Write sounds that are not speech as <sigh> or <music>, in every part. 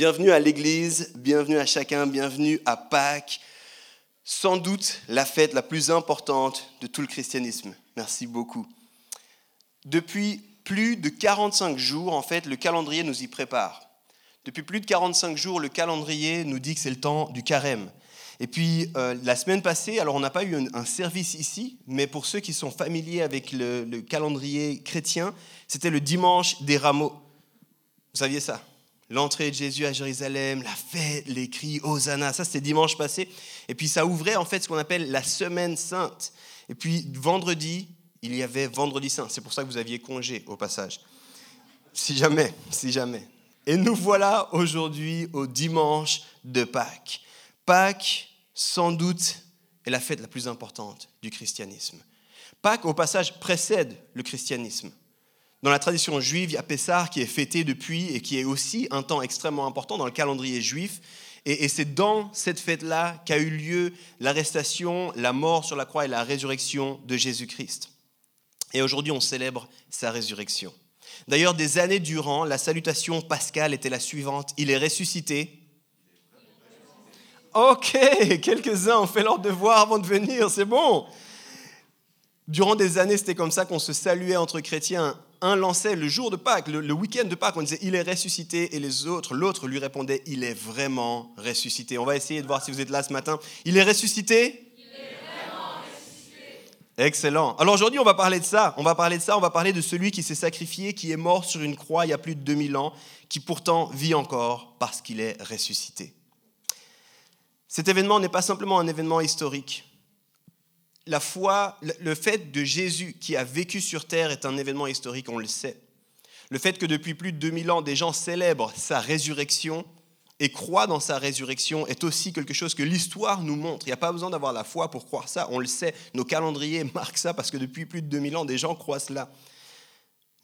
Bienvenue à l'Église, bienvenue à chacun, bienvenue à Pâques, sans doute la fête la plus importante de tout le christianisme. Merci beaucoup. Depuis plus de 45 jours, en fait, le calendrier nous y prépare. Depuis plus de 45 jours, le calendrier nous dit que c'est le temps du carême. Et puis, euh, la semaine passée, alors on n'a pas eu un, service ici, mais pour ceux qui sont familiers avec le, le calendrier chrétien, c'était le dimanche des rameaux. Vous saviez ça? L'entrée de Jésus à Jérusalem, la fête, les cris, Hosanna, ça c'était dimanche passé. Et puis ça ouvrait en fait ce qu'on appelle la semaine sainte. Et puis vendredi, il y avait vendredi saint. C'est pour ça que vous aviez congé au passage. Si jamais, si jamais. Et nous voilà aujourd'hui au dimanche de Pâques. Pâques, sans doute, est la fête la plus importante du christianisme. Pâques, au passage, précède le christianisme. Dans la tradition juive, il y a Pessah qui est fêté depuis et qui est aussi un temps extrêmement important dans le calendrier juif. Et, c'est dans cette fête-là qu'a eu lieu l'arrestation, la mort sur la croix et la résurrection de Jésus-Christ. Et aujourd'hui, on célèbre sa résurrection. D'ailleurs, des années durant, la salutation pascale était la suivante. Il est ressuscité. Ok, quelques-uns ont fait leur devoir avant de venir, c'est bon. Durant des années, c'était comme ça qu'on se saluait entre chrétiens un lançait le jour de Pâques, le, week-end de Pâques, on disait il est ressuscité, et les autres, l'autre lui répondait il est vraiment ressuscité. On va essayer de voir si vous êtes là ce matin. Il est ressuscité? Il est vraiment ressuscité. Excellent. Alors aujourd'hui, on va parler de ça. On va parler de ça. On va parler de celui qui s'est sacrifié, qui est mort sur une croix il y a plus de 2000 ans, qui pourtant vit encore parce qu'il est ressuscité. Cet événement n'est pas simplement un événement historique la foi, le fait de Jésus qui a vécu sur terre est un événement historique, on le sait. Le fait que depuis plus de 2000 ans, des gens célèbrent sa résurrection et croient dans sa résurrection est aussi quelque chose que l'histoire nous montre. Il n'y a pas besoin d'avoir la foi pour croire ça, on le sait. Nos calendriers <laughs> marquent ça parce que depuis plus de 2000 ans, des gens croient cela.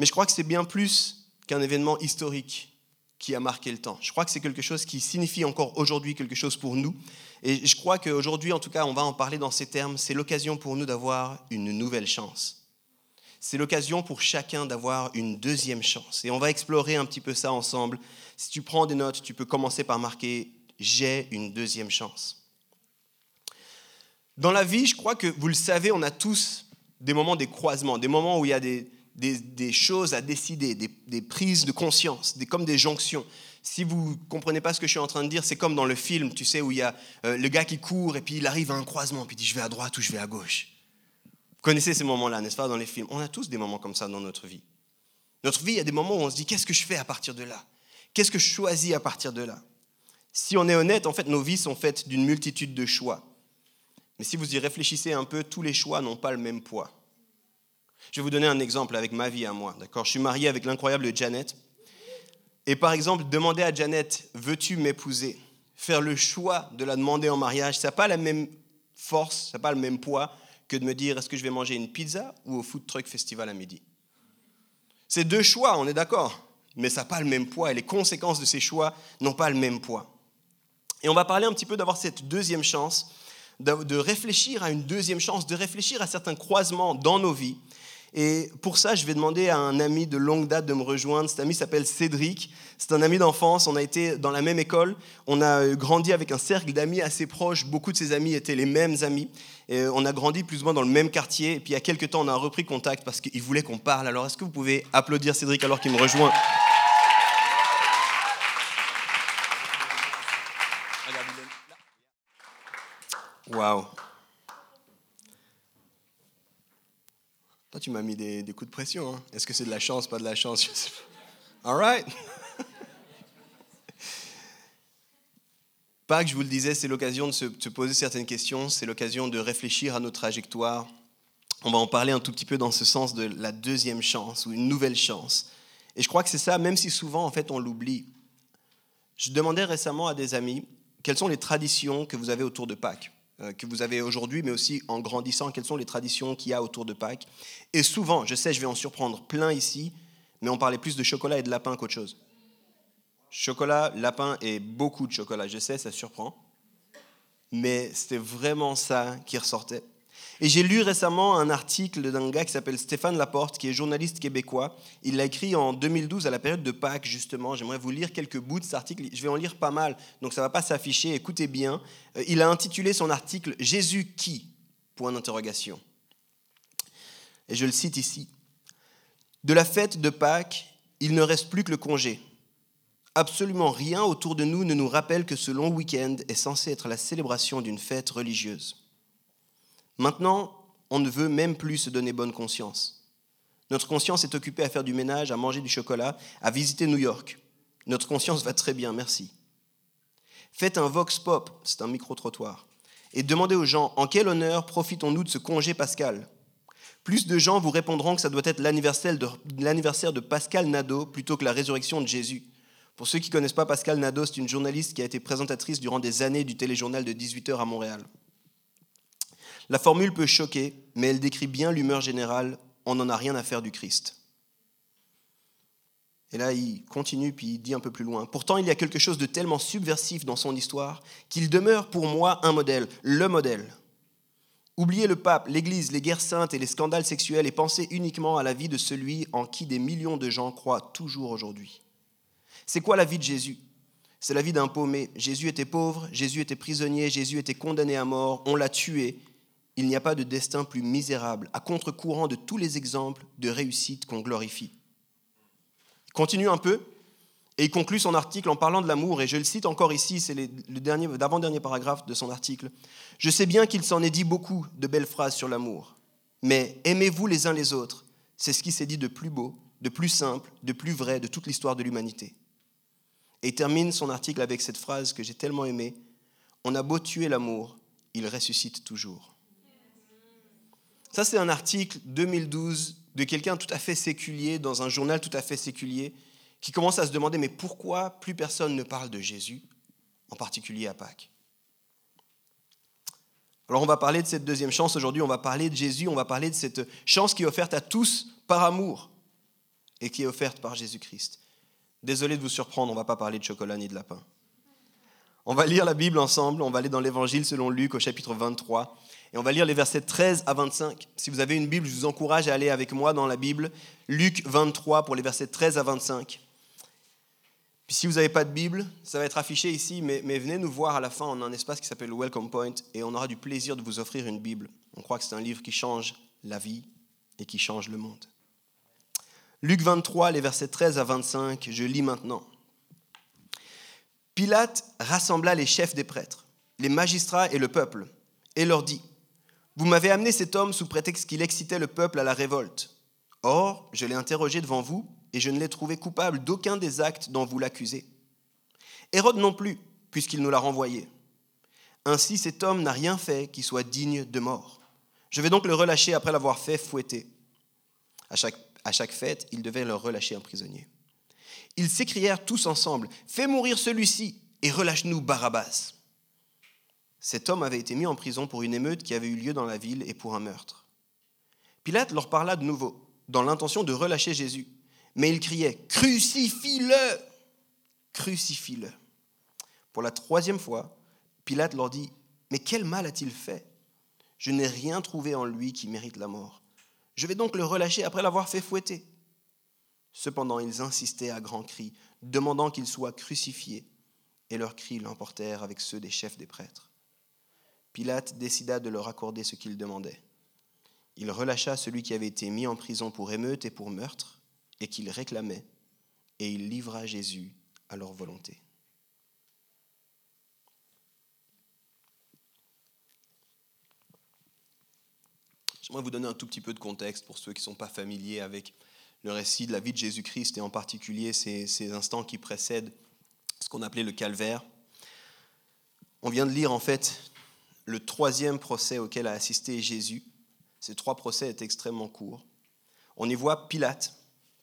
Mais je crois que c'est bien plus qu'un événement historique qui a marqué le temps. Je crois que c'est quelque chose qui signifie encore aujourd'hui quelque chose pour nous. Et je crois qu'aujourd'hui, en tout cas, on va en parler dans ces termes. C'est l'occasion pour nous d'avoir une nouvelle chance. C'est l'occasion pour chacun d'avoir une deuxième chance. Et on va explorer un petit peu ça ensemble. Si tu prends des notes, tu peux commencer par marquer J'ai une deuxième chance. Dans la vie, je crois que vous le savez, on a tous des moments des croisements, des moments où il y a des, des, choses à décider, des, des, prises de conscience, des, comme des jonctions. Si vous ne comprenez pas ce que je suis en train de dire, c'est comme dans le film, tu sais, où il y a euh, le gars qui court et puis il arrive à un croisement, puis il dit je vais à droite ou je vais à gauche. Vous connaissez ces moments-là, n'est-ce pas, dans les films? On a tous des moments comme ça dans notre vie. Notre vie, il y a des moments où on se dit qu'est-ce que je fais à partir de là? Qu'est-ce que je choisis à partir de là? Si on est honnête, en fait, nos vies sont faites d'une multitude de choix. Mais si vous y réfléchissez un peu, tous les choix n'ont pas le même poids. Je vais vous donner un exemple avec ma vie à moi. D'accord? Je suis marié avec l'incroyable Janet. Et par exemple, demander à Janet, veux-tu m'épouser? Faire le choix de la demander en mariage, ça n'a pas la même force, ça n'a pas le même poids que de me dire, est-ce que je vais manger une pizza ou au food truck festival à midi? C'est deux choix, on est d'accord, mais ça n'a pas le même poids et les conséquences de ces choix n'ont pas le même poids. Et on va parler un petit peu d'avoir cette deuxième chance, de réfléchir à une deuxième chance, de réfléchir à certains croisements dans nos vies et pour ça, je vais demander à un ami de longue date de me rejoindre. Cet ami s'appelle Cédric. C'est un ami d'enfance. On a été dans la même école. On a grandi avec un cercle d'amis assez proche. Beaucoup de ses amis étaient les mêmes amis. Et on a grandi plus ou moins dans le même quartier. Et puis il y a quelques temps, on a repris contact parce qu'il voulait qu'on parle. Alors est-ce que vous pouvez applaudir Cédric alors qu'il me rejoint? Waouh Tu m'as mis des, coups de pression. Hein? Est-ce que c'est de la chance, pas de la chance Je sais pas. All right. Pâques, je vous le disais, c'est l'occasion de se, de se, poser certaines questions, c'est l'occasion de réfléchir à nos trajectoires. On va en parler un tout petit peu dans ce sens de la deuxième chance ou une nouvelle chance. Et je crois que c'est ça, même si souvent, en fait, on l'oublie. Je demandais récemment à des amis quelles sont les traditions que vous avez autour de Pâques, que vous avez aujourd'hui, mais aussi en grandissant, quelles sont les traditions qu'il y a autour de Pâques. Et souvent, je sais, je vais en surprendre plein ici, mais on parlait plus de chocolat et de lapin qu'autre chose. Chocolat, lapin et beaucoup de chocolat, je sais, ça surprend. Mais c'était vraiment ça qui ressortait. Et j'ai lu récemment un article d'un gars qui s'appelle Stéphane Laporte, qui est journaliste québécois. Il l'a écrit en 2012 à la période de Pâques, justement. J'aimerais vous lire quelques bouts de cet article. Je vais en lire pas mal, donc ça ne va pas s'afficher. Écoutez bien. Euh, il a intitulé son article Jésus qui? Point d'interrogation. Et je le cite ici. De la fête de Pâques, il ne reste plus que le congé. Absolument rien autour de nous ne nous rappelle que ce long week-end est censé être la célébration d'une fête religieuse. Maintenant, on ne veut même plus se donner bonne conscience. Notre conscience est occupée à faire du ménage, à manger du chocolat, à visiter New York. Notre conscience va très bien, merci. Faites un vox pop, c'est un micro-trottoir, et demandez aux gens en quel honneur profitons-nous de ce congé pascal? Plus de gens vous répondront que ça doit être l'anniversaire de, Pascal Nadeau plutôt que la résurrection de Jésus. Pour ceux qui ne connaissent pas Pascal Nadeau, c'est une journaliste qui a été présentatrice durant des années du téléjournal de 18h à Montréal. La formule peut choquer, mais elle décrit bien l'humeur générale. On n'en a rien à faire du Christ. Et là, il continue, puis il dit un peu plus loin. Pourtant, il y a quelque chose de tellement subversif dans son histoire qu'il demeure pour moi un modèle, le modèle. Oubliez le pape, l'Église, les guerres saintes et les scandales sexuels et pensez uniquement à la vie de celui en qui des millions de gens croient toujours aujourd'hui. C'est quoi la vie de Jésus? C'est la vie d'un paumé. Jésus était pauvre, Jésus était prisonnier, Jésus était condamné à mort, on l'a tué, il n'y a pas de destin plus misérable, à contre-courant de tous les exemples de réussite qu'on glorifie. Continue un peu et il conclut son article en parlant de l'amour, et je le cite encore ici, c'est le dernier, d'avant-dernier paragraphe de son article. Je sais bien qu'il s'en est dit beaucoup de belles phrases sur l'amour, mais aimez-vous les uns les autres, c'est ce qui s'est dit de plus beau, de plus simple, de plus vrai de toute l'histoire de l'humanité. Et il termine son article avec cette phrase que j'ai tellement aimée, On a beau tuer l'amour, il ressuscite toujours. Ça, c'est un article 2012 de quelqu'un tout à fait séculier, dans un journal tout à fait séculier, qui commence à se demander, mais pourquoi plus personne ne parle de Jésus, en particulier à Pâques? Alors on va parler de cette deuxième chance aujourd'hui, on va parler de Jésus, on va parler de cette chance qui est offerte à tous par amour et qui est offerte par Jésus-Christ. Désolé de vous surprendre, on ne va pas parler de chocolat ni de lapin. On va lire la Bible ensemble, on va aller dans l'Évangile selon Luc au chapitre 23. Et on va lire les versets 13 à 25. Si vous avez une Bible, je vous encourage à aller avec moi dans la Bible. Luc 23 pour les versets 13 à 25. Puis si vous n'avez pas de Bible, ça va être affiché ici, mais, venez nous voir à la fin. On a un espace qui s'appelle Welcome Point et on aura du plaisir de vous offrir une Bible. On croit que c'est un livre qui change la vie et qui change le monde. Luc 23, les versets 13 à 25, je lis maintenant. Pilate rassembla les chefs des prêtres, les magistrats et le peuple, et leur dit, vous m'avez amené cet homme sous prétexte qu'il excitait le peuple à la révolte. Or, je l'ai interrogé devant vous, et je ne l'ai trouvé coupable d'aucun des actes dont vous l'accusez. Hérode non plus, puisqu'il nous l'a renvoyé. Ainsi, cet homme n'a rien fait qui soit digne de mort. Je vais donc le relâcher après l'avoir fait fouetter. À chaque, fête, il devait leur relâcher un prisonnier. Ils s'écrièrent tous ensemble Fais mourir celui-ci et relâche-nous Barabbas. Cet homme avait été mis en prison pour une émeute qui avait eu lieu dans la ville et pour un meurtre. Pilate leur parla de nouveau, dans l'intention de relâcher Jésus. Mais il criait Crucifie-le Crucifie-le Pour la troisième fois, Pilate leur dit Mais quel mal a-t-il fait? Je n'ai rien trouvé en lui qui mérite la mort. Je vais donc le relâcher après l'avoir fait fouetter. Cependant, ils insistaient à grands cris, demandant qu'il soit crucifié, et leurs cris l'emportèrent avec ceux des chefs des prêtres. Pilate décida de leur accorder ce qu'ils demandaient. Il relâcha celui qui avait été mis en prison pour émeute et pour meurtre, et qu'il réclamait, et il livra Jésus à leur volonté. J'aimerais vous donner un tout petit peu de contexte pour ceux qui ne sont pas familiers avec le récit de la vie de Jésus-Christ et en particulier ces, ces instants qui précèdent ce qu'on appelait le calvaire. On vient de lire en fait le troisième procès auquel a assisté Jésus. Ces trois procès étaient extrêmement courts. On y voit Pilate.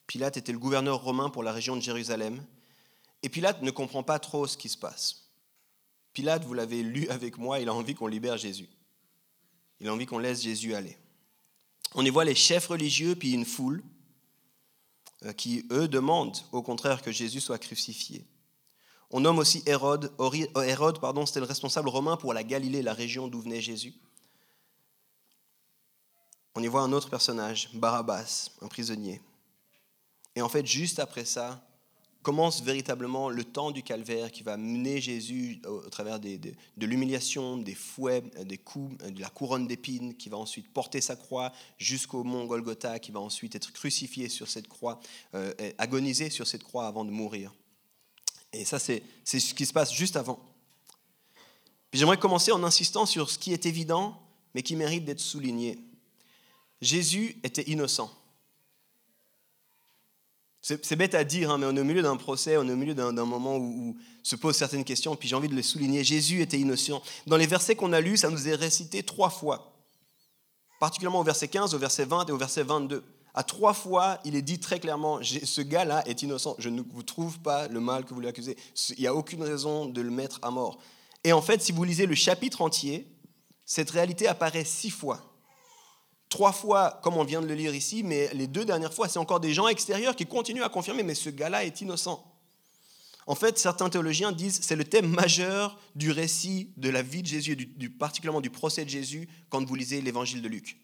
Pilate était le gouverneur romain pour la région de Jérusalem. Et Pilate ne comprend pas trop ce qui se passe. Pilate, vous l'avez lu avec moi, il a envie qu'on libère Jésus. Il a envie qu'on laisse Jésus aller. On y voit les chefs religieux, puis une foule, euh, qui, eux, demandent au contraire que Jésus soit crucifié. On nomme aussi Hérode. Euh, Hérode, pardon, c'était le responsable romain pour la Galilée, la région d'où venait Jésus. On y voit un autre personnage, Barabbas, un prisonnier. Et en fait, juste après ça, commence véritablement le temps du calvaire qui va mener Jésus au, travers de l'humiliation, des fouets, des coups, de la couronne d'épines, qui va ensuite porter sa croix jusqu'au mont Golgotha, qui va ensuite être crucifié sur cette croix, euh, agonisé sur cette croix avant de mourir. Et ça, c'est ce qui se passe juste avant. J'aimerais commencer en insistant sur ce qui est évident, mais qui mérite d'être souligné. Jésus était innocent. C'est bête à dire, hein, mais on est au milieu d'un procès, on est au milieu d'un moment où, se posent certaines questions, puis j'ai envie de les souligner. Jésus était innocent. Dans les versets qu'on a lus, ça nous est récité trois fois, particulièrement au verset 15, au verset 20 et au verset 22. À trois fois, il est dit très clairement, ce gars-là est innocent, je ne vous trouve pas le mal que vous lui accusez, il n'y a aucune raison de le mettre à mort. Et en fait, si vous lisez le chapitre entier, cette réalité apparaît six fois trois fois, comme on vient de le lire ici, mais les deux dernières fois, c'est encore des gens extérieurs qui continuent à confirmer, mais ce gars-là est innocent. En fait, certains théologiens disent c'est le thème majeur du récit de la vie de Jésus, du, particulièrement du procès de Jésus, quand vous lisez l'évangile de Luc.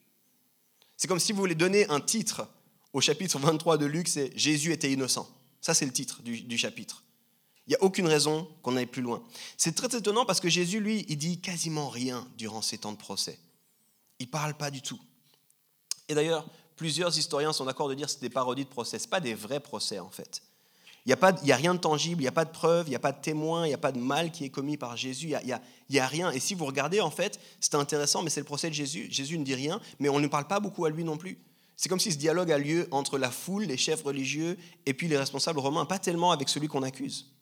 C'est comme si vous voulez donner un titre au chapitre 23 de Luc, c'est Jésus était innocent. Ça, c'est le titre du, chapitre. Il n'y a aucune raison qu'on aille plus loin. C'est très étonnant parce que Jésus, lui, il dit quasiment rien durant ces temps de procès. Il ne parle pas du tout. Et d'ailleurs, plusieurs historiens sont d'accord de dire que c'est des parodies de procès. Ce pas des vrais procès, en fait. Il n'y a, a, rien de tangible, il n'y a pas de preuve, il n'y a pas de témoin, il n'y a pas de mal qui est commis par Jésus, il n'y a, rien. Et si vous regardez, en fait, c'est intéressant, mais c'est le procès de Jésus. Jésus ne dit rien, mais on ne parle pas beaucoup à lui non plus. C'est comme si ce dialogue a lieu entre la foule, les chefs religieux, et puis les responsables romains, pas tellement avec celui qu'on accuse.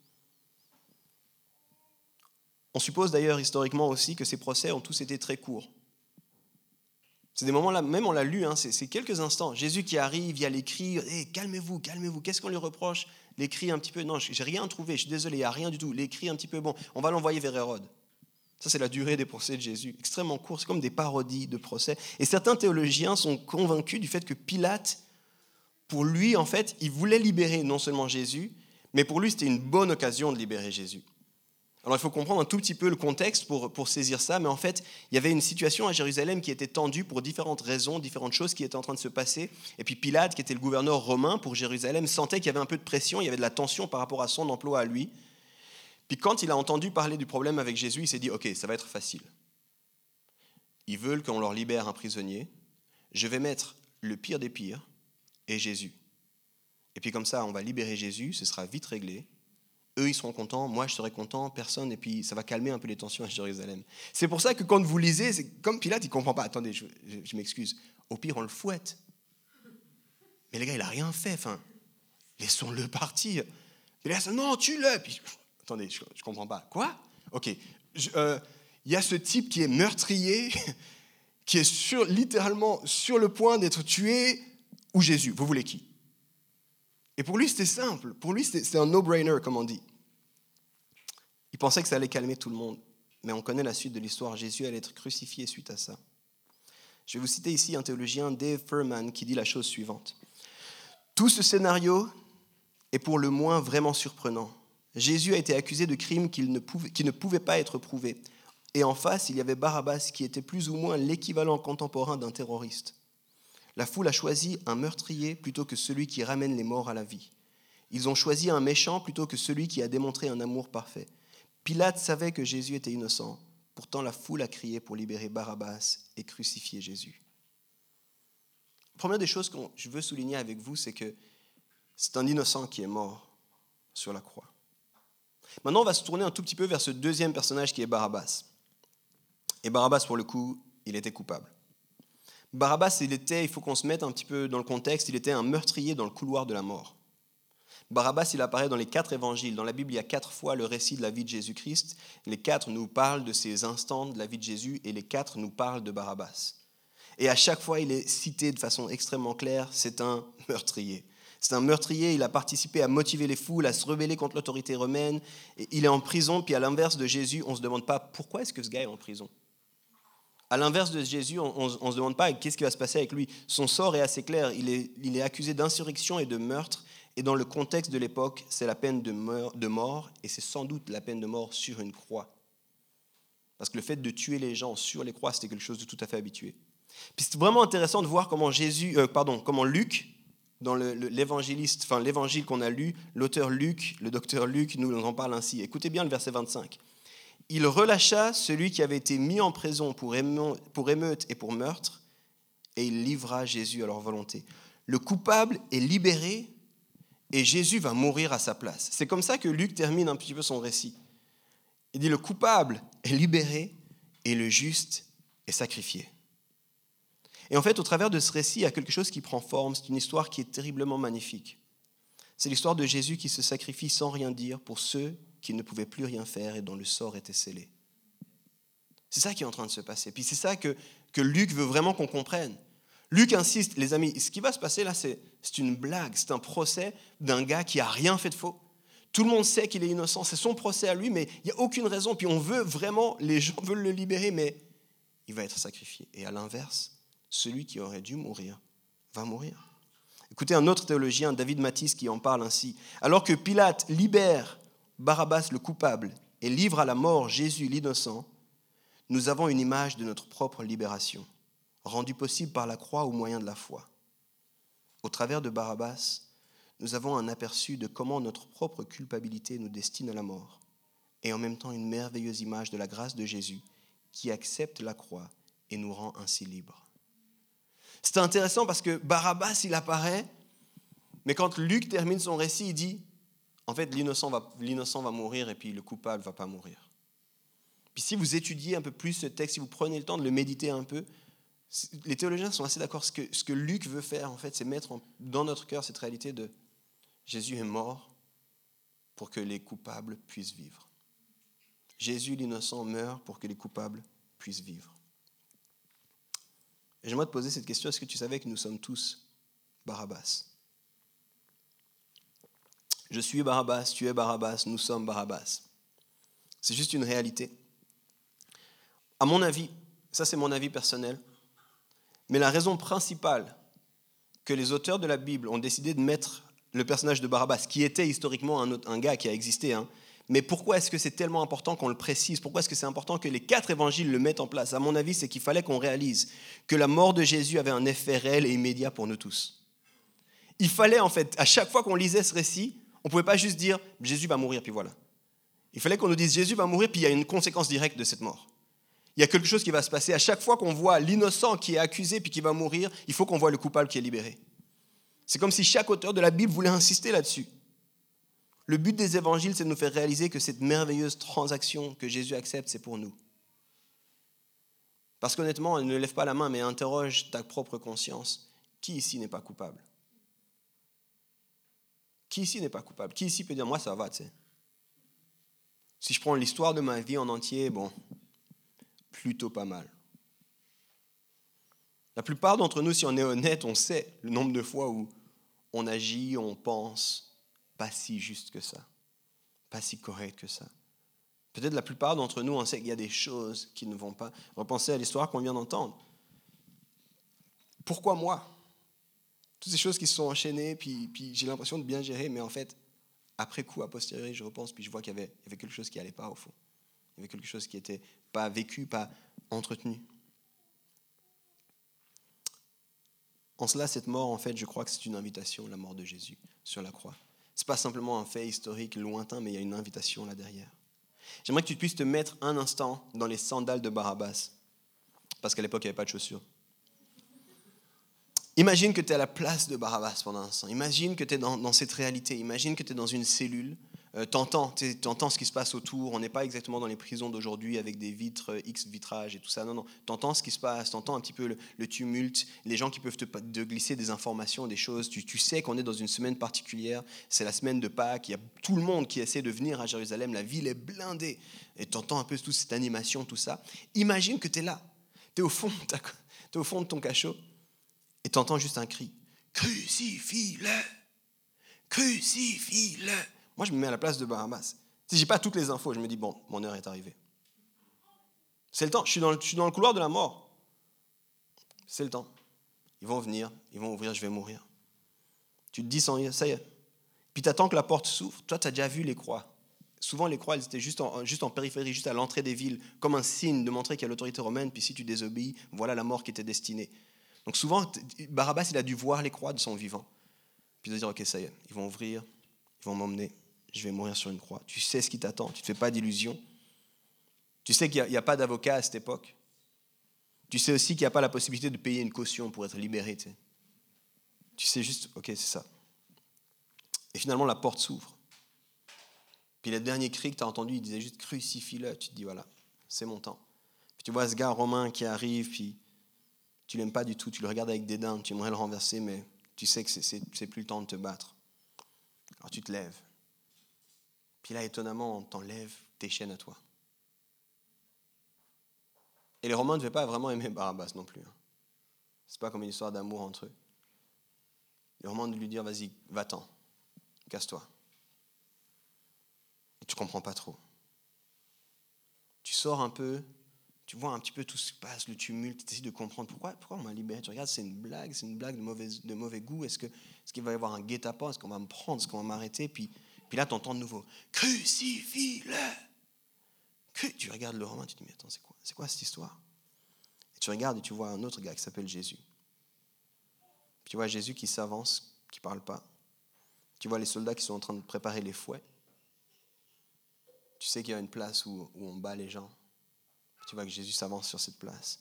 On suppose d'ailleurs historiquement aussi que ces procès ont tous été très courts. C'est des moments là, même on l'a lu, hein, c'est quelques instants. Jésus qui arrive, il y a les cris, calmez-vous, calmez-vous, qu'est-ce qu'on lui reproche? Les cris un petit peu, non, j'ai rien trouvé, je suis désolé, il n'y a rien du tout. Les cris un petit peu, bon, on va l'envoyer vers Hérode. Ça, c'est la durée des procès de Jésus, extrêmement court, c'est comme des parodies de procès. Et certains théologiens sont convaincus du fait que Pilate, pour lui, en fait, il voulait libérer non seulement Jésus, mais pour lui, c'était une bonne occasion de libérer Jésus. Alors il faut comprendre un tout petit peu le contexte pour, pour saisir ça, mais en fait, il y avait une situation à Jérusalem qui était tendue pour différentes raisons, différentes choses qui étaient en train de se passer. Et puis Pilate, qui était le gouverneur romain pour Jérusalem, sentait qu'il y avait un peu de pression, il y avait de la tension par rapport à son emploi à lui. Puis quand il a entendu parler du problème avec Jésus, il s'est dit, OK, ça va être facile. Ils veulent qu'on leur libère un prisonnier. Je vais mettre le pire des pires et Jésus. Et puis comme ça, on va libérer Jésus, ce sera vite réglé eux, ils seront contents, moi, je serai content, personne, et puis ça va calmer un peu les tensions à Jérusalem. C'est pour ça que quand vous lisez, c'est comme Pilate, il comprend pas. Attendez, je, m'excuse. Au pire, on le fouette. Mais le gars, il n'a rien fait. Enfin, laissons-le partir. Et non, tue-le. attendez, je ne comprends pas. Quoi? Ok. Euh, il y a ce type qui est meurtrier, <laughs> qui est littéralement sur le point d'être tué, ou Jésus. Vous voulez qui? Et pour lui, c'était simple. Pour lui, c'était un no-brainer, comme on dit. Il pensait que ça allait calmer tout le monde. Mais on connaît la suite de l'histoire. Jésus allait être crucifié suite à ça. Je vais vous citer ici un théologien, Dave Furman, qui dit la chose suivante. Tout ce scénario est pour le moins vraiment surprenant. Jésus a été accusé de crimes qui ne, ne pouvaient pas être prouvés. Et en face, il y avait Barabbas, qui était plus ou moins l'équivalent contemporain d'un terroriste. La foule a choisi un meurtrier plutôt que celui qui ramène les morts à la vie. Ils ont choisi un méchant plutôt que celui qui a démontré un amour parfait. Pilate savait que Jésus était innocent. Pourtant, la foule a crié pour libérer Barabbas et crucifier Jésus. La première des choses que je veux souligner avec vous, c'est que c'est un innocent qui est mort sur la croix. Maintenant, on va se tourner un tout petit peu vers ce deuxième personnage qui est Barabbas. Et Barabbas, pour le coup, il était coupable. Barabbas, il était, il faut qu'on se mette un petit peu dans le contexte, il était un meurtrier dans le couloir de la mort. Barabbas, il apparaît dans les quatre évangiles. Dans la Bible, il y a quatre fois le récit de la vie de Jésus-Christ. Les quatre nous parlent de ces instants de la vie de Jésus et les quatre nous parlent de Barabbas. Et à chaque fois, il est cité de façon extrêmement claire, c'est un meurtrier. C'est un meurtrier, il a participé à motiver les foules, à se rebeller contre l'autorité romaine. Il est en prison, puis à l'inverse de Jésus, on ne se demande pas pourquoi est-ce que ce gars est en prison. À l'inverse de Jésus, on ne se demande pas qu'est-ce qui va se passer avec lui. Son sort est assez clair. Il est, accusé d'insurrection et de meurtre. Et dans le contexte de l'époque, c'est la peine de mort, et c'est sans doute la peine de mort sur une croix. Parce que le fait de tuer les gens sur les croix, c'était quelque chose de tout à fait habitué. Puis c'est vraiment intéressant de voir comment Jésus, euh, pardon, comment Luc, dans l'évangéliste, enfin l'évangile qu'on a lu, l'auteur Luc, le docteur Luc, nous en parle ainsi. Écoutez bien le verset 25. Il relâcha celui qui avait été mis en prison pour, émeute et pour meurtre, et il livra Jésus à leur volonté. Le coupable est libéré et Jésus va mourir à sa place. C'est comme ça que Luc termine un petit peu son récit. Il dit le coupable est libéré et le juste est sacrifié. Et en fait, au travers de ce récit, il y a quelque chose qui prend forme. C'est une histoire qui est terriblement magnifique. C'est l'histoire de Jésus qui se sacrifie sans rien dire pour ceux qui ne pouvaient plus rien faire et dont le sort était scellé. C'est ça qui est en train de se passer. Puis c'est ça que, que Luc veut vraiment qu'on comprenne. Luc insiste, les amis, ce qui va se passer là, c'est une blague, c'est un procès d'un gars qui a rien fait de faux. Tout le monde sait qu'il est innocent, c'est son procès à lui, mais il n'y a aucune raison. Puis on veut vraiment, les gens veulent le libérer, mais il va être sacrifié. Et à l'inverse, celui qui aurait dû mourir va mourir. Écoutez un autre théologien, David Matisse, qui en parle ainsi. Alors que Pilate libère Barabbas le coupable et livre à la mort Jésus l'innocent, nous avons une image de notre propre libération, rendue possible par la croix au moyen de la foi. Au travers de Barabbas, nous avons un aperçu de comment notre propre culpabilité nous destine à la mort, et en même temps une merveilleuse image de la grâce de Jésus qui accepte la croix et nous rend ainsi libres. C'est intéressant parce que Barabbas, il apparaît, mais quand Luc termine son récit, il dit, en fait, l'innocent va, l'innocent va mourir et puis le coupable va pas mourir. Puis si vous étudiez un peu plus ce texte, si vous prenez le temps de le méditer un peu, les théologiens sont assez d'accord. Ce que, Luc veut faire, en fait, c'est mettre dans notre cœur cette réalité de Jésus est mort pour que les coupables puissent vivre. Jésus, l'innocent, meurt pour que les coupables puissent vivre. J'aimerais te poser cette question, est-ce que tu savais que nous sommes tous Barabbas? Je suis Barabbas, tu es Barabbas, nous sommes Barabbas. C'est juste une réalité. À mon avis, ça c'est mon avis personnel, mais la raison principale que les auteurs de la Bible ont décidé de mettre le personnage de Barabbas, qui était historiquement un, gars qui a existé, hein, mais pourquoi est-ce que c'est tellement important qu'on le précise? Pourquoi est-ce que c'est important que les quatre évangiles le mettent en place? À mon avis, c'est qu'il fallait qu'on réalise que la mort de Jésus avait un effet réel et immédiat pour nous tous. Il fallait en fait, à chaque fois qu'on lisait ce récit, on ne pouvait pas juste dire Jésus va mourir, puis voilà. Il fallait qu'on nous dise Jésus va mourir, puis il y a une conséquence directe de cette mort. Il y a quelque chose qui va se passer. À chaque fois qu'on voit l'innocent qui est accusé puis qui va mourir, il faut qu'on voit le coupable qui est libéré. C'est comme si chaque auteur de la Bible voulait insister là-dessus. Le but des évangiles, c'est de nous faire réaliser que cette merveilleuse transaction que Jésus accepte, c'est pour nous. Parce qu'honnêtement, ne lève pas la main, mais interroge ta propre conscience. Qui ici n'est pas coupable? Qui ici n'est pas coupable? Qui ici peut dire, moi ça va, tu sais? Si je prends l'histoire de ma vie en entier, bon, plutôt pas mal. La plupart d'entre nous, si on est honnête, on sait le nombre de fois où on agit, on pense, pas si juste que ça, pas si correct que ça. Peut-être la plupart d'entre nous, on sait qu'il y a des choses qui ne vont pas. Repensez à l'histoire qu'on vient d'entendre. Pourquoi moi? Toutes ces choses qui se sont enchaînées, puis, j'ai l'impression de bien gérer, mais en fait, après coup, a posteriori, je repense, puis je vois qu'il y y avait quelque chose qui n'allait pas au fond. Il y avait quelque chose qui n'était pas vécu, pas entretenu. En cela, cette mort, en fait, je crois que c'est une invitation, la mort de Jésus sur la croix. Ce n'est pas simplement un fait historique lointain, mais il y a une invitation là derrière. J'aimerais que tu puisses te mettre un instant dans les sandales de Barabbas, parce qu'à l'époque, il n'y avait pas de chaussures. Imagine que tu es à la place de Barabbas pendant un instant. Imagine que tu es dans, cette réalité. Imagine que tu es dans une cellule euh, t'entends, t'entends ce qui se passe autour. On n'est pas exactement dans les prisons d'aujourd'hui avec des vitres, euh, X vitrages et tout ça. Non, non. T'entends ce qui se passe, t'entends un petit peu le, tumulte, les gens qui peuvent te, glisser des informations, des choses. Tu, sais qu'on est dans une semaine particulière. C'est la semaine de Pâques. Il y a tout le monde qui essaie de venir à Jérusalem. La ville est blindée. Et t'entends un peu toute cette animation, tout ça. Imagine que tu es là. Tu es au fond, es au fond de ton cachot et t'entends juste un cri. Crucifie-le Crucifie-le. Moi, je me mets à la place de Barabbas. Si j'ai pas toutes les infos, je me dis, bon, mon heure est arrivée. C'est le temps. Je suis, dans le, couloir de la mort. C'est le temps. Ils vont venir, ils vont ouvrir, je vais mourir. Tu te dis, ça y est. Puis tu attends que la porte s'ouvre. Toi, tu as déjà vu les croix. Souvent, les croix, elles étaient juste en, juste en périphérie, juste à l'entrée des villes, comme un signe de montrer qu'il y a l'autorité romaine. Puis si tu désobéis, voilà la mort qui était destinée. Donc souvent, Barabbas, il a dû voir les croix de son vivant. Puis de dire, ok, ça y est, ils vont ouvrir, ils vont m'emmener, je vais mourir sur une croix. Tu sais ce qui t'attend, tu ne te fais pas d'illusions. Tu sais qu'il n'y a, pas d'avocat à cette époque. Tu sais aussi qu'il n'y a pas la possibilité de payer une caution pour être libéré. Tu sais, tu sais juste, ok, c'est ça. Et finalement, la porte s'ouvre. Puis le dernier cri que tu as entendu, il disait juste crucifie-le. Tu te dis, voilà, c'est mon temps. Puis tu vois ce gars romain qui arrive, puis tu l'aimes pas du tout, tu le regardes avec dédain, tu aimerais le renverser, mais tu sais que c'est plus le temps de te battre. Alors tu te lèves. Puis là, étonnamment, on t'enlève tes chaînes à toi. Et les Romains ne devaient pas vraiment aimer Barabbas non plus. Hein. C'est pas comme une histoire d'amour entre eux. Les Romains devaient lui dire vas-y, va-t'en, casse-toi. Et tu comprends pas trop. Tu sors un peu, tu vois un petit peu tout ce qui se passe, le tumulte, tu essaies de comprendre pourquoi, pourquoi on m'a libéré. Tu regardes, c'est une blague, c'est une blague de mauvais, de mauvais goût. Est-ce qu'il est va y avoir un guet-apens? Est-ce qu'on va me prendre? Est-ce qu'on va m'arrêter? Puis, puis là, tu entends de nouveau Crucifie-le Tu regardes le romain, tu te dis Mais attends, c'est quoi, c'est quoi cette histoire? Tu regardes et tu vois un autre gars qui s'appelle Jésus. Tu vois Jésus qui s'avance, qui parle pas. Tu vois les soldats qui sont en train de préparer les fouets. Tu sais qu'il y a une place où, où on bat les gens. Tu vois que Jésus s'avance sur cette place.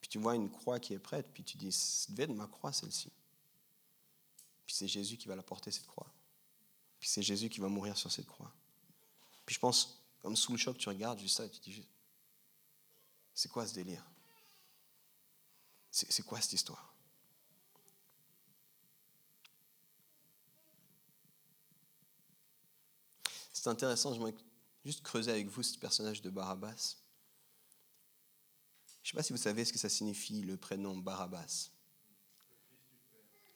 Puis tu vois une croix qui est prête, puis tu dis, être ma croix celle-ci. Puis c'est Jésus qui va la porter, cette croix. Puis c'est Jésus qui va mourir sur cette croix. Puis je pense, comme sous le choc, tu regardes juste ça et tu dis, c'est quoi ce délire? C'est quoi cette histoire? C'est intéressant, je vais juste creuser avec vous ce personnage de Barabbas. Je ne sais pas si vous savez ce que ça signifie le prénom Barabbas.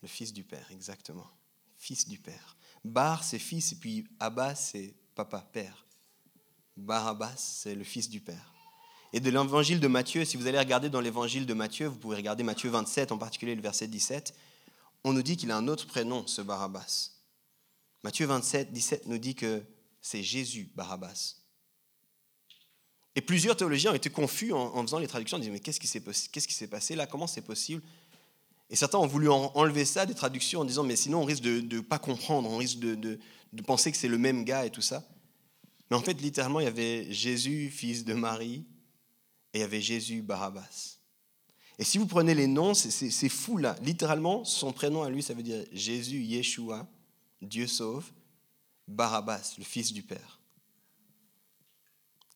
Le fils du Père, exactement. Fils du Père. Bar, c'est fils, et puis Abbas, c'est papa, père. Barabbas, c'est le fils du Père. Et de l'évangile de Matthieu, si vous allez regarder dans l'évangile de Matthieu, vous pouvez regarder Matthieu 27, en particulier le verset 17, on nous dit qu'il a un autre prénom, ce Barabbas. Matthieu 27, 17 nous dit que c'est Jésus, Barabbas. Et plusieurs théologiens ont été confus en, faisant les traductions, en disant mais qu'est-ce qui s'est passé là? Comment c'est possible? Et certains ont voulu enlever ça des traductions en disant mais sinon on risque de ne pas comprendre, on risque de, de, penser que c'est le même gars et tout ça. Mais en fait, littéralement, il y avait Jésus, fils de Marie, et il y avait Jésus, Barabbas. Et si vous prenez les noms, c'est fou là. Littéralement, son prénom à lui, ça veut dire Jésus, Yeshua, Dieu sauve, Barabbas, le fils du Père.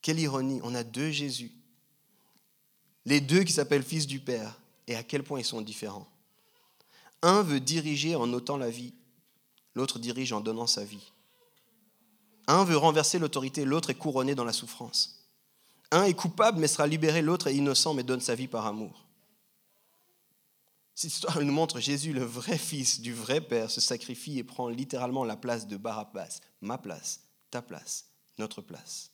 Quelle ironie, on a deux Jésus. Les deux qui s'appellent fils du Père, et à quel point ils sont différents. Un veut diriger en ôtant la vie, l'autre dirige en donnant sa vie. Un veut renverser l'autorité, l'autre est couronné dans la souffrance. Un est coupable mais sera libéré, l'autre est innocent mais donne sa vie par amour. Cette histoire nous montre Jésus, le vrai fils du vrai Père, se sacrifie et prend littéralement la place de Barabbas, ma place, ta place, notre place.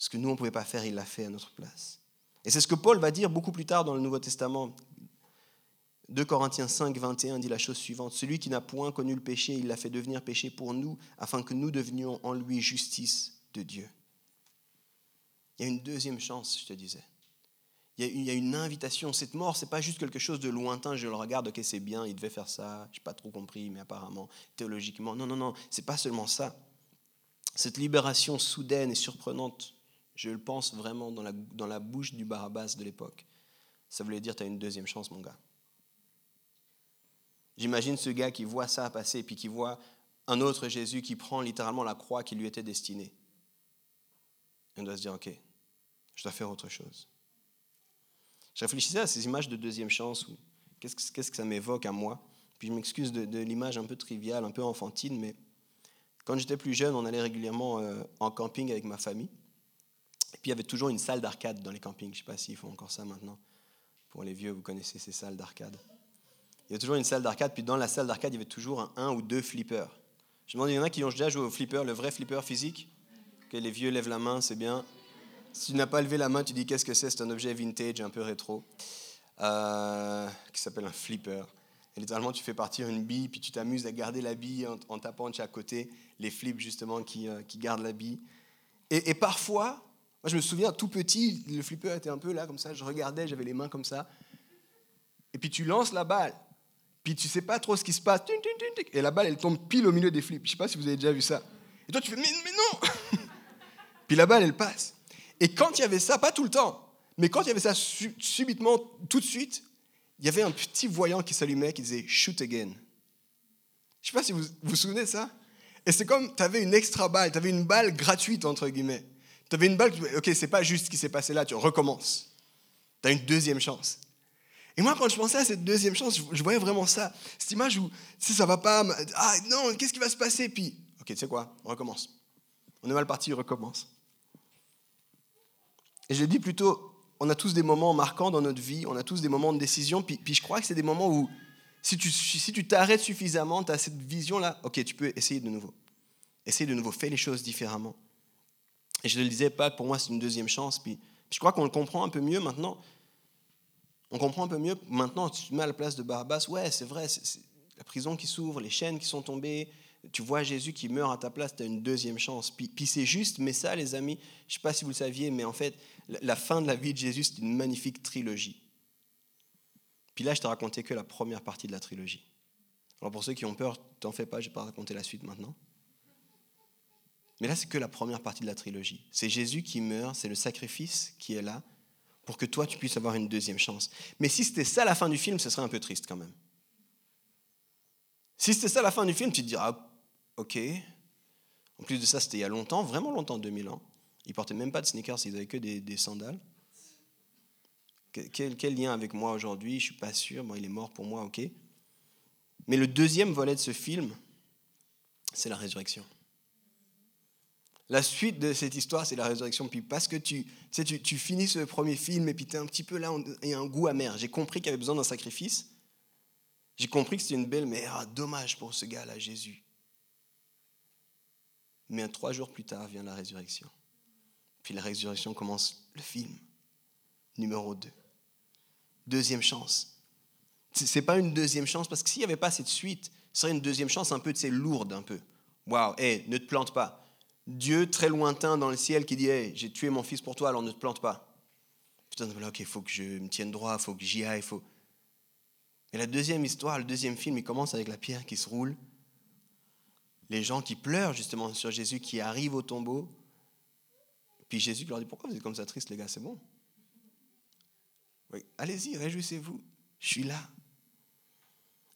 Ce que nous, on ne pouvait pas faire, il l'a fait à notre place. Et c'est ce que Paul va dire beaucoup plus tard dans le Nouveau Testament. 2 Corinthiens 5, 21 dit la chose suivante. Celui qui n'a point connu le péché, il l'a fait devenir péché pour nous, afin que nous devenions en lui justice de Dieu. Il y a une deuxième chance, je te disais. Il y a une invitation. Cette mort, c'est pas juste quelque chose de lointain. Je le regarde, ok, c'est bien, il devait faire ça. Je n'ai pas trop compris, mais apparemment, théologiquement, non, non, non, c'est pas seulement ça. Cette libération soudaine et surprenante je le pense vraiment dans la, bouche du Barabbas de l'époque. Ça voulait dire, tu as une deuxième chance, mon gars. J'imagine ce gars qui voit ça passer, puis qui voit un autre Jésus qui prend littéralement la croix qui lui était destinée. On doit se dire, OK, je dois faire autre chose. Je réfléchissais à ces images de deuxième chance, ou qu'est-ce que ça m'évoque à moi? Puis je m'excuse de, l'image un peu triviale, un peu enfantine, mais quand j'étais plus jeune, on allait régulièrement euh, en camping avec ma famille. Puis il y avait toujours une salle d'arcade dans les campings. Je ne sais pas s'ils font encore ça maintenant. Pour les vieux, vous connaissez ces salles d'arcade. il y a toujours une salle d'arcade, puis dans la salle d'arcade, il y avait toujours un, ou deux flippers. Je me demande, il y en a qui ont déjà joué au flipper, le vrai flipper physique? Que Les vieux lèvent la main, c'est bien. Si tu n'as pas levé la main, tu dis qu'est-ce que c'est? C'est un objet vintage, un peu rétro, euh, qui s'appelle un flipper. Et littéralement, tu fais partir une bille, puis tu t'amuses à garder la bille en, tapant de chaque côté, les flips justement qui, euh, qui gardent la bille. Et, parfois, moi je me souviens, tout petit, le flipper était un peu là, comme ça, je regardais, j'avais les mains comme ça. Et puis tu lances la balle, puis tu sais pas trop ce qui se passe, et la balle, elle tombe pile au milieu des flips. Je sais pas si vous avez déjà vu ça. Et toi, tu fais, mais, non <laughs> Puis la balle, elle passe. Et quand il y avait ça, pas tout le temps, mais quand il y avait ça subitement, tout de suite, il y avait un petit voyant qui s'allumait qui disait Shoot again. Je sais pas si vous vous souvenez ça. Et c'est comme tu avais une extra balle, tu avais une balle gratuite, entre guillemets. Tu avais une balle, ok, c'est pas juste ce qui s'est passé là, tu recommences. Tu as une deuxième chance. Et moi, quand je pensais à cette deuxième chance, je voyais vraiment ça. Cette image où, si ça va pas, ah non, qu'est-ce qui va se passer? Puis, ok, tu sais quoi, on recommence. On est mal parti, on recommence. Et je dis plutôt, on a tous des moments marquants dans notre vie, on a tous des moments de décision, puis, je crois que c'est des moments où, si tu si t'arrêtes suffisamment, tu as cette vision-là, ok, tu peux essayer de nouveau. Essayer de nouveau, fais les choses différemment. Et je ne le disais pas, pour moi c'est une deuxième chance, puis, je crois qu'on le comprend un peu mieux maintenant. On comprend un peu mieux maintenant, tu te mets à la place de Barabbas, ouais, c'est vrai, la prison qui s'ouvre, les chaînes qui sont tombées, tu vois Jésus qui meurt à ta place, tu as une deuxième chance. Puis, c'est juste, mais ça, les amis, je ne sais pas si vous le saviez, mais en fait, la fin de la vie de Jésus, c'est une magnifique trilogie. Puis là, je t'ai raconté que la première partie de la trilogie. Alors pour ceux qui ont peur, t'en fais pas, je vais pas raconter la suite maintenant. Mais là, c'est que la première partie de la trilogie. C'est Jésus qui meurt, c'est le sacrifice qui est là pour que toi, tu puisses avoir une deuxième chance. Mais si c'était ça la fin du film, ce serait un peu triste quand même. Si c'était ça la fin du film, tu te diras, ah, ok. En plus de ça, c'était il y a longtemps, vraiment longtemps, 2000 ans. Ils portaient même pas de sneakers, ils avaient que des, sandales. Quel, quel, lien avec moi aujourd'hui? Je suis pas sûr. Bon, il est mort pour moi, ok. Mais le deuxième volet de ce film, c'est la résurrection. La suite de cette histoire, c'est la résurrection. Puis parce que tu, tu, tu, finis ce premier film et puis tu es un petit peu là, il y a un goût amer. J'ai compris qu'il y avait besoin d'un sacrifice. J'ai compris que c'était une belle, mais ah, dommage pour ce gars-là, Jésus. Mais trois jours plus tard vient la résurrection. Puis la résurrection commence le film numéro 2. Deuxième chance. Ce n'est pas une deuxième chance, parce que s'il n'y avait pas cette suite, ce serait une deuxième chance un peu, tu sais, lourde un peu. Waouh, hé, ne te plante pas. Dieu très lointain dans le ciel qui dit, hé, j'ai tué mon fils pour toi, alors ne te plante pas. Putain, ok, il faut que je me tienne droit, il faut que j'y aille, faut... Et la deuxième histoire, le deuxième film, il commence avec la pierre qui se roule, les gens qui pleurent justement sur Jésus qui arrive au tombeau, puis Jésus leur dit, pourquoi vous êtes comme ça triste, les gars, c'est bon? Allez-y, réjouissez-vous, je suis là.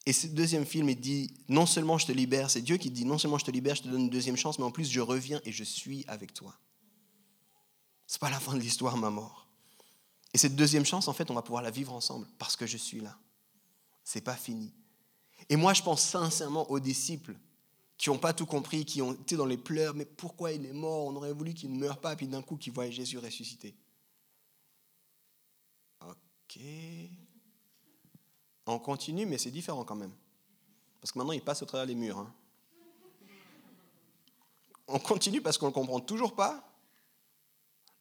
Et ce deuxième film, il dit, non seulement je te libère, c'est Dieu qui dit, non seulement je te libère, je te donne une deuxième chance, mais en plus je reviens et je suis avec toi. C'est pas la fin de l'histoire, ma mort. Et cette deuxième chance, en fait, on va pouvoir la vivre ensemble parce que je suis là. C'est pas fini. Et moi, je pense sincèrement aux disciples qui n'ont pas tout compris, qui ont été dans les pleurs, mais pourquoi il est mort? On aurait voulu qu'il ne meure pas, puis d'un coup, qu'ils voient Jésus ressuscité. Ok. On continue, mais c'est différent quand même. Parce que maintenant, il passe au travers des murs. Hein. On continue parce qu'on ne comprend toujours pas,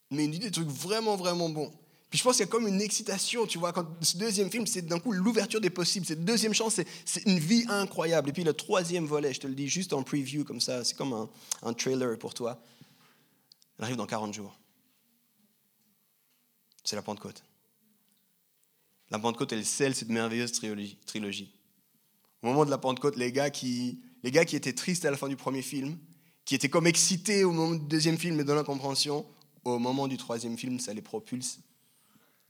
mais il dit des trucs vraiment, vraiment bons. Puis je pense qu'il y a comme une excitation, tu vois, quand ce deuxième film, c'est d'un coup l'ouverture des possibles. Cette deuxième chance, c'est une vie incroyable. Et puis le troisième volet, je te le dis juste en preview comme ça, c'est comme un, un, trailer pour toi. Elle arrive dans 40 jours. C'est la Pentecôte. La Pentecôte, elle scelle cette merveilleuse trilogie. Au moment de la Pentecôte, les gars, qui, les gars qui étaient tristes à la fin du premier film, qui étaient comme excités au moment du deuxième film et dans l'incompréhension, au moment du troisième film, ça les propulse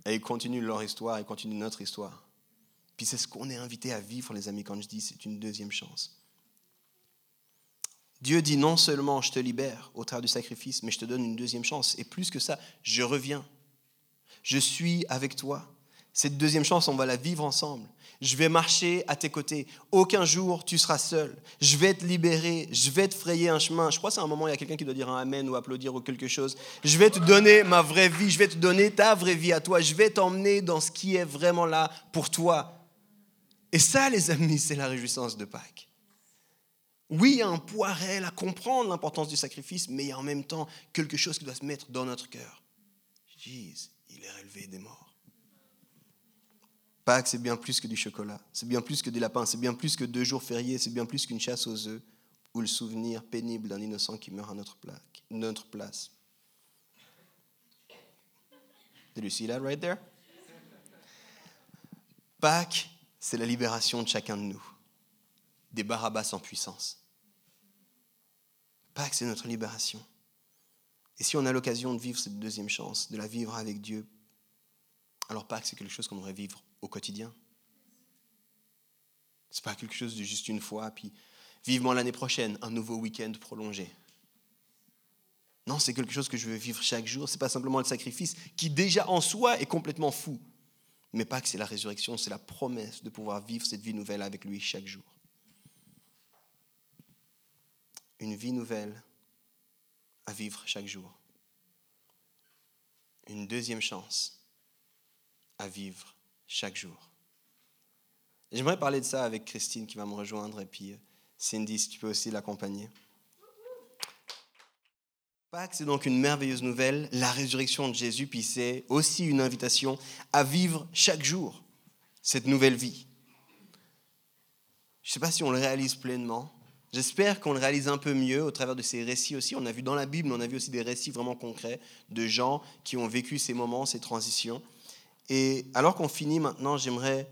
et ils continuent leur histoire, ils continuent notre histoire. Puis c'est ce qu'on est invité à vivre, les amis, quand je dis c'est une deuxième chance. Dieu dit non seulement je te libère au travers du sacrifice, mais je te donne une deuxième chance. Et plus que ça, je reviens. Je suis avec toi. Cette deuxième chance, on va la vivre ensemble. Je vais marcher à tes côtés. Aucun jour tu seras seul. Je vais te libérer. Je vais te frayer un chemin. Je crois que c'est un moment, il y a quelqu'un qui doit dire un amen ou applaudir ou quelque chose. Je vais te donner ma vraie vie. Je vais te donner ta vraie vie à toi. Je vais t'emmener dans ce qui est vraiment là pour toi. Et ça, les amis, c'est la réjouissance de Pâques. Oui, il un poids réel à comprendre l'importance du sacrifice, mais il y a en même temps quelque chose qui doit se mettre dans notre cœur. Jésus, il est relevé des morts. Pâques, c'est bien plus que du chocolat, c'est bien plus que des lapins, c'est bien plus que deux jours fériés, c'est bien plus qu'une chasse aux œufs ou le souvenir pénible d'un innocent qui meurt à notre, notre place. Did you see that right there? Pâques, c'est la libération de chacun de nous, des Barabbas en puissance. Pâques, c'est notre libération. Et si on a l'occasion de vivre cette deuxième chance, de la vivre avec Dieu, alors Pâques, c'est quelque chose qu'on devrait vivre au quotidien. C'est pas quelque chose de juste une fois, puis vivement l'année prochaine, un nouveau week-end prolongé. Non, c'est quelque chose que je veux vivre chaque jour. C'est pas simplement le sacrifice qui déjà en soi est complètement fou, mais pas que c'est la résurrection, c'est la promesse de pouvoir vivre cette vie nouvelle avec lui chaque jour. Une vie nouvelle à vivre chaque jour. Une deuxième chance à vivre chaque jour. J'aimerais parler de ça avec Christine qui va me rejoindre et puis euh, Cindy, si tu peux aussi l'accompagner. Pâques, c'est donc une merveilleuse nouvelle, la résurrection de Jésus, puis c'est aussi une invitation à vivre chaque jour cette nouvelle vie. Je ne sais pas si on le réalise pleinement. J'espère qu'on le réalise un peu mieux au travers de ces récits aussi. On a vu dans la Bible, on a vu aussi des récits vraiment concrets de gens qui ont vécu ces moments, ces transitions. Et alors qu'on finit maintenant, j'aimerais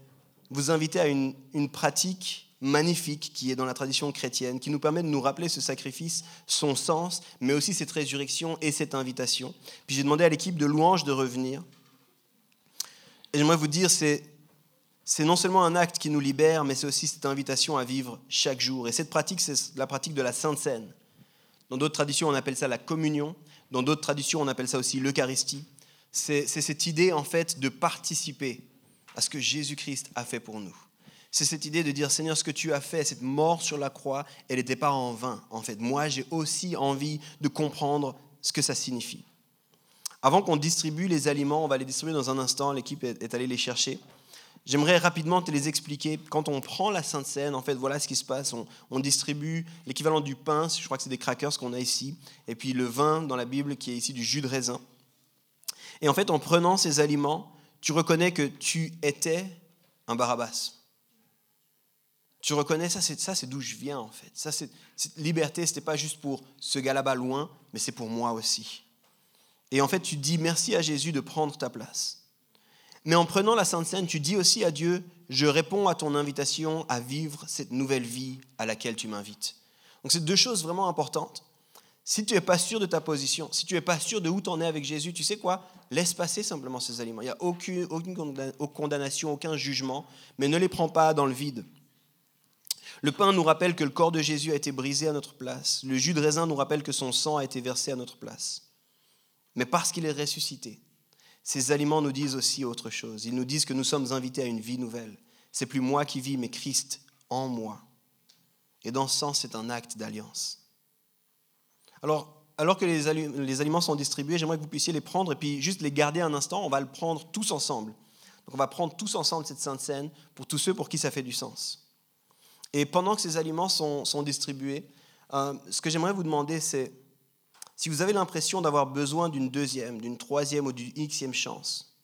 vous inviter à une, pratique magnifique qui est dans la tradition chrétienne, qui nous permet de nous rappeler ce sacrifice, son sens, mais aussi cette résurrection et cette invitation. Puis j'ai demandé à l'équipe de louanges de revenir. Et j'aimerais vous dire, c'est, c'est non seulement un acte qui nous libère, mais c'est aussi cette invitation à vivre chaque jour. Et cette pratique, c'est la pratique de la Sainte Seine. Dans d'autres traditions, on appelle ça la communion. Dans d'autres traditions, on appelle ça aussi l'Eucharistie. C'est, cette idée, en fait, de participer à ce que Jésus-Christ a fait pour nous. C'est cette idée de dire, Seigneur, ce que tu as fait, cette mort sur la croix, elle n'était pas en vain. En fait, moi, j'ai aussi envie de comprendre ce que ça signifie. Avant qu'on distribue les aliments, on va les distribuer dans un instant, l'équipe est allée les chercher. J'aimerais rapidement te les expliquer. Quand on prend la Sainte Seine, en fait, voilà ce qui se passe. On, on distribue l'équivalent du pain, je crois que c'est des crackers qu'on a ici, et puis le vin dans la Bible qui est ici du jus de raisin. Et en fait, en prenant ces aliments, tu reconnais que tu étais un Barabbas. Tu reconnais ça, c'est ça, c'est d'où je viens en fait. Ça, c'est cette liberté, c'était pas juste pour ce gars là-bas loin, mais c'est pour moi aussi. Et en fait, tu dis merci à Jésus de prendre ta place. Mais en prenant la Sainte Seine, tu dis aussi à Dieu, je réponds à ton invitation à vivre cette nouvelle vie à laquelle tu m'invites. Donc c'est deux choses vraiment importantes. Si tu n'es pas sûr de ta position, si tu n'es pas sûr de où tu en es avec Jésus, tu sais quoi? Laisse passer simplement ces aliments. Il n'y a aucune, aucune condamnation, aucun jugement, mais ne les prends pas dans le vide. Le pain nous rappelle que le corps de Jésus a été brisé à notre place. Le jus de raisin nous rappelle que son sang a été versé à notre place. Mais parce qu'il est ressuscité, ces aliments nous disent aussi autre chose. Ils nous disent que nous sommes invités à une vie nouvelle. C'est plus moi qui vis, mais Christ en moi. Et dans ce sens, c'est un acte d'alliance. Alors, alors que les, aliments sont distribués, j'aimerais que vous puissiez les prendre et puis juste les garder un instant. On va le prendre tous ensemble. Donc, on va prendre tous ensemble cette Sainte Seine pour tous ceux pour qui ça fait du sens. Et pendant que ces aliments sont, distribués, euh, ce que j'aimerais vous demander, c'est si vous avez l'impression d'avoir besoin d'une deuxième, d'une troisième ou d'une xème chance,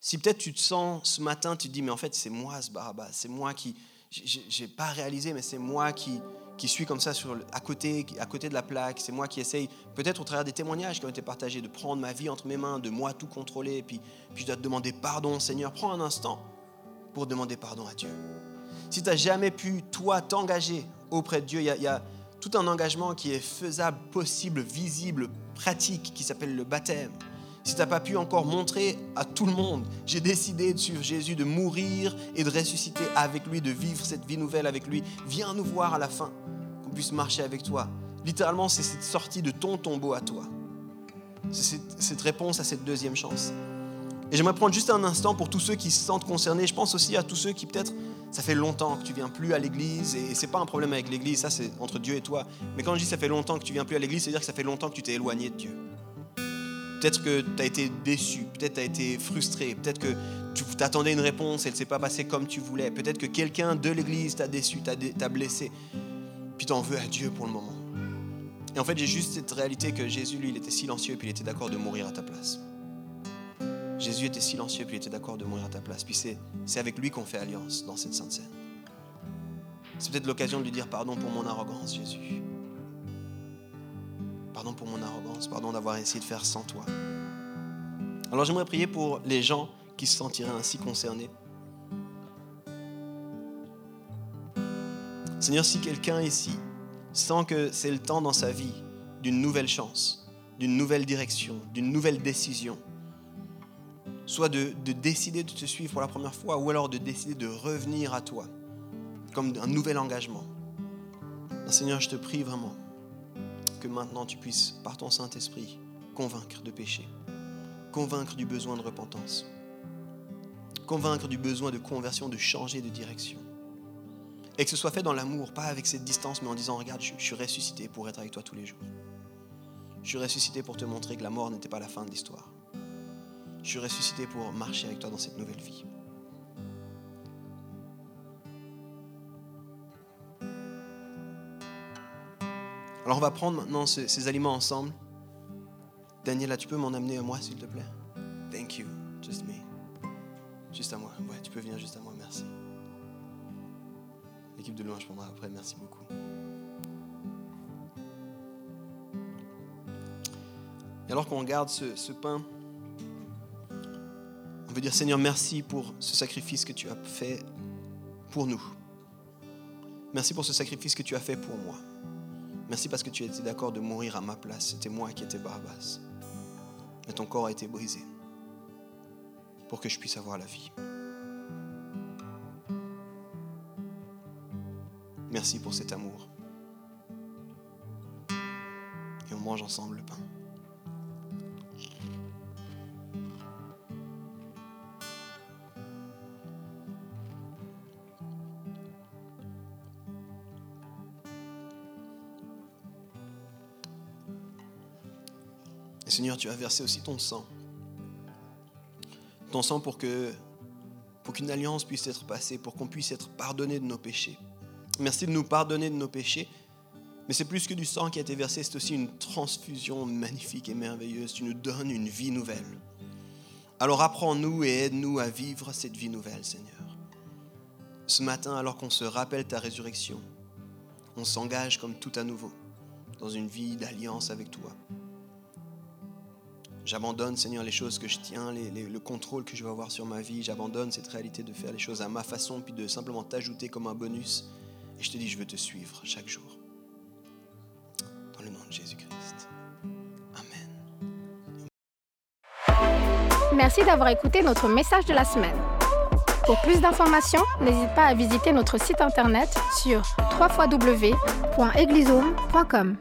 si peut-être tu te sens ce matin, tu te dis, mais en fait, c'est moi ce Barabbas, c'est moi qui, j'ai pas réalisé, mais c'est moi qui, qui suis comme ça sur, à, côté, à côté de la plaque, c'est moi qui essaye, peut-être au travers des témoignages qui ont été partagés, de prendre ma vie entre mes mains, de moi tout contrôler, puis, puis je dois te demander pardon, Seigneur. Prends un instant pour demander pardon à Dieu. Si tu n'as jamais pu, toi, t'engager auprès de Dieu, il y, a, tout un engagement qui est faisable, possible, visible, pratique, qui s'appelle le baptême. Si tu n'as pas pu encore montrer à tout le monde, j'ai décidé de suivre Jésus, de mourir et de ressusciter avec lui, de vivre cette vie nouvelle avec lui, viens nous voir à la fin, qu'on puisse marcher avec toi. Littéralement, c'est cette sortie de ton tombeau à toi. C'est cette réponse à cette deuxième chance. Et j'aimerais prendre juste un instant pour tous ceux qui se sentent concernés. Je pense aussi à tous ceux qui peut-être ça fait longtemps que tu viens plus à l'église et c'est pas un problème avec l'église, ça c'est entre Dieu et toi. Mais quand je dis ça fait longtemps que tu viens plus à l'église, c'est-à-dire que ça fait longtemps que tu t'es éloigné de Dieu. Peut-être que tu as été déçu, peut-être tu as été frustré, peut-être que tu t'attendais une réponse et elle ne s'est pas passée comme tu voulais. Peut-être que quelqu'un de l'église t'a déçu, t'a blessé, puis tu en veux à Dieu pour le moment. Et en fait, j'ai juste cette réalité que Jésus, lui, il était silencieux, puis il était d'accord de mourir à ta place. Jésus était silencieux, puis il était d'accord de mourir à ta place. Puis c'est avec lui qu'on fait alliance dans cette sainte scène. C'est peut-être l'occasion de lui dire pardon pour mon arrogance, Jésus. Pardon pour mon arrogance, pardon d'avoir essayé de faire sans toi. Alors j'aimerais prier pour les gens qui se sentiraient ainsi concernés. Seigneur, si quelqu'un ici sent que c'est le temps dans sa vie d'une nouvelle chance, d'une nouvelle direction, d'une nouvelle décision, soit de, décider de te suivre pour la première fois, ou alors de décider de revenir à toi, comme un nouvel engagement. Seigneur, je te prie vraiment que maintenant tu puisses, par ton Saint-Esprit, convaincre de péché, convaincre du besoin de repentance, convaincre du besoin de conversion, de changer de direction. Et que ce soit fait dans l'amour, pas avec cette distance, mais en disant, regarde, je, je suis ressuscité pour être avec toi tous les jours. Je suis ressuscité pour te montrer que la mort n'était pas la fin de l'histoire. Je suis ressuscité pour marcher avec toi dans cette nouvelle vie. Alors on va prendre maintenant ces, aliments ensemble. Daniela, tu peux m'en amener à moi, s'il te plaît? Thank you. Just me. Juste à moi. Tu peux venir juste à moi, merci. L'équipe de louange prendra après, merci beaucoup. Et alors qu'on regarde ce pain, on veut dire Seigneur, merci pour ce sacrifice que tu as fait pour nous. Merci pour ce sacrifice que tu as fait pour moi. Merci parce que tu étais d'accord de mourir à ma place. C'était moi qui étais Barabbas. Mais ton corps a été brisé pour que je puisse avoir la vie. Merci pour cet amour. Et on mange ensemble le pain. Seigneur, tu as versé aussi ton sang. Ton sang pour que qu'une alliance puisse être passée, pour qu'on puisse être pardonné de nos péchés. Merci de nous pardonner de nos péchés. Mais c'est plus que du sang qui a été versé, c'est aussi une transfusion magnifique et merveilleuse. Tu nous donnes une vie nouvelle. Alors apprends-nous et aide-nous à vivre cette vie nouvelle, Seigneur. Ce matin, alors qu'on se rappelle ta résurrection, on s'engage comme tout à nouveau dans une vie d'alliance avec toi. J'abandonne, Seigneur, les choses que je tiens, le contrôle que je veux avoir sur ma vie. J'abandonne cette réalité de faire les choses à ma façon, puis de simplement t'ajouter comme un bonus. Et je te dis, je veux te suivre chaque jour. Dans le nom de Jésus-Christ. Amen. Merci d'avoir écouté notre message de la semaine. Pour plus d'informations, n'hésite pas à visiter notre site internet sur www.eglisome.com.